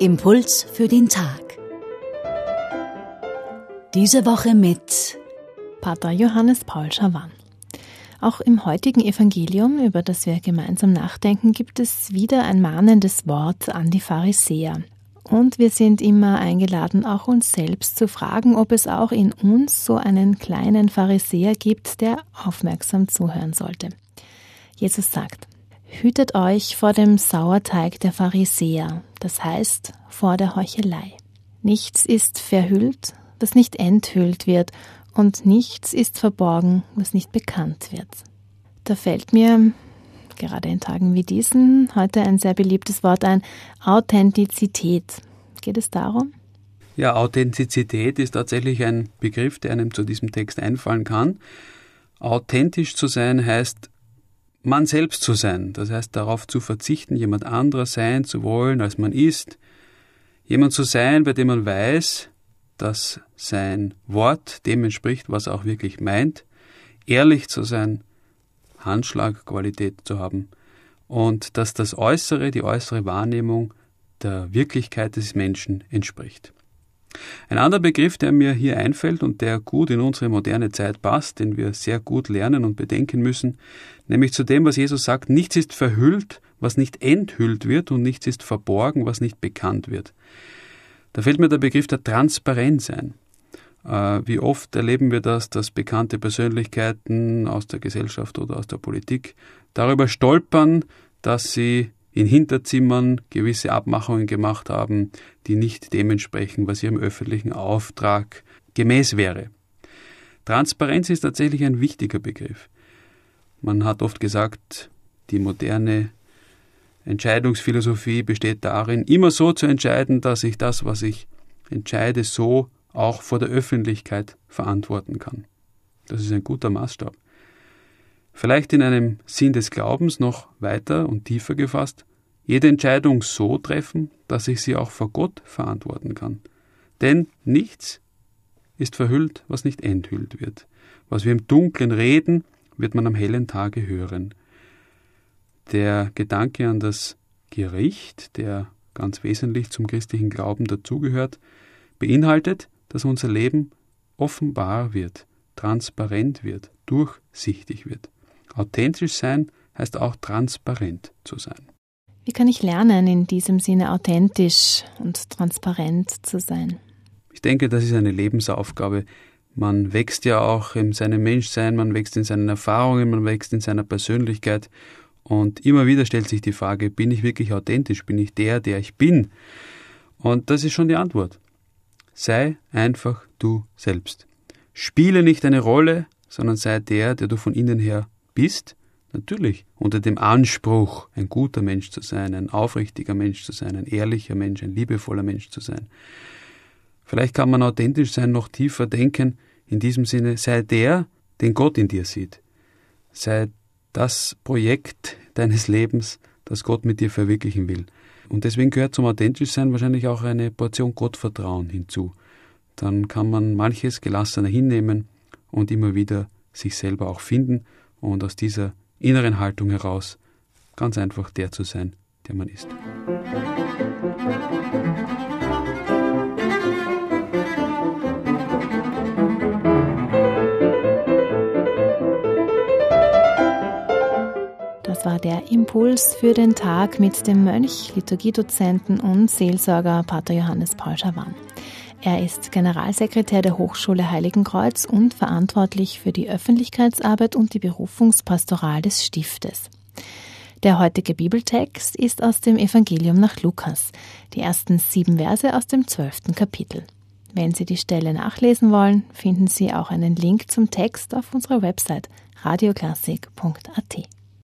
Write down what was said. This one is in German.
Impuls für den Tag. Diese Woche mit Pater Johannes Paul Schawan. Auch im heutigen Evangelium, über das wir gemeinsam nachdenken, gibt es wieder ein mahnendes Wort an die Pharisäer. Und wir sind immer eingeladen, auch uns selbst zu fragen, ob es auch in uns so einen kleinen Pharisäer gibt, der aufmerksam zuhören sollte. Jesus sagt, Hütet euch vor dem Sauerteig der Pharisäer, das heißt vor der Heuchelei. Nichts ist verhüllt, das nicht enthüllt wird, und nichts ist verborgen, was nicht bekannt wird. Da fällt mir, gerade in Tagen wie diesen, heute ein sehr beliebtes Wort ein, Authentizität. Geht es darum? Ja, Authentizität ist tatsächlich ein Begriff, der einem zu diesem Text einfallen kann. Authentisch zu sein heißt, man selbst zu sein. Das heißt, darauf zu verzichten, jemand anderer sein zu wollen, als man ist. Jemand zu sein, bei dem man weiß, dass sein Wort dem entspricht, was er auch wirklich meint, ehrlich zu sein, Handschlagqualität zu haben und dass das Äußere, die äußere Wahrnehmung der Wirklichkeit des Menschen entspricht. Ein anderer Begriff, der mir hier einfällt und der gut in unsere moderne Zeit passt, den wir sehr gut lernen und bedenken müssen, nämlich zu dem, was Jesus sagt, nichts ist verhüllt, was nicht enthüllt wird und nichts ist verborgen, was nicht bekannt wird. Da fällt mir der Begriff der Transparenz ein. Äh, wie oft erleben wir das, dass bekannte Persönlichkeiten aus der Gesellschaft oder aus der Politik darüber stolpern, dass sie in Hinterzimmern gewisse Abmachungen gemacht haben, die nicht dementsprechend, was ihrem öffentlichen Auftrag gemäß wäre. Transparenz ist tatsächlich ein wichtiger Begriff. Man hat oft gesagt, die moderne Entscheidungsphilosophie besteht darin, immer so zu entscheiden, dass ich das, was ich entscheide, so auch vor der Öffentlichkeit verantworten kann. Das ist ein guter Maßstab. Vielleicht in einem Sinn des Glaubens noch weiter und tiefer gefasst, jede Entscheidung so treffen, dass ich sie auch vor Gott verantworten kann. Denn nichts ist verhüllt, was nicht enthüllt wird. Was wir im Dunkeln reden, wird man am hellen Tage hören. Der Gedanke an das Gericht, der ganz wesentlich zum christlichen Glauben dazugehört, beinhaltet, dass unser Leben offenbar wird, transparent wird, durchsichtig wird. Authentisch sein heißt auch transparent zu sein. Wie kann ich lernen, in diesem Sinne authentisch und transparent zu sein? Ich denke, das ist eine Lebensaufgabe. Man wächst ja auch in seinem Menschsein, man wächst in seinen Erfahrungen, man wächst in seiner Persönlichkeit. Und immer wieder stellt sich die Frage, bin ich wirklich authentisch? Bin ich der, der ich bin? Und das ist schon die Antwort. Sei einfach du selbst. Spiele nicht eine Rolle, sondern sei der, der du von innen her bist, natürlich unter dem Anspruch, ein guter Mensch zu sein, ein aufrichtiger Mensch zu sein, ein ehrlicher Mensch, ein liebevoller Mensch zu sein. Vielleicht kann man authentisch sein, noch tiefer denken, in diesem Sinne, sei der, den Gott in dir sieht. Sei das Projekt deines Lebens, das Gott mit dir verwirklichen will. Und deswegen gehört zum authentisch sein wahrscheinlich auch eine Portion Gottvertrauen hinzu. Dann kann man manches gelassener hinnehmen und immer wieder sich selber auch finden und aus dieser inneren Haltung heraus ganz einfach der zu sein, der man ist. Das war der Impuls für den Tag mit dem Mönch, Liturgiedozenten und Seelsorger Pater Johannes Paul Schawan. Er ist Generalsekretär der Hochschule Heiligenkreuz und verantwortlich für die Öffentlichkeitsarbeit und die Berufungspastoral des Stiftes. Der heutige Bibeltext ist aus dem Evangelium nach Lukas, die ersten sieben Verse aus dem zwölften Kapitel. Wenn Sie die Stelle nachlesen wollen, finden Sie auch einen Link zum Text auf unserer Website radioklassik.at.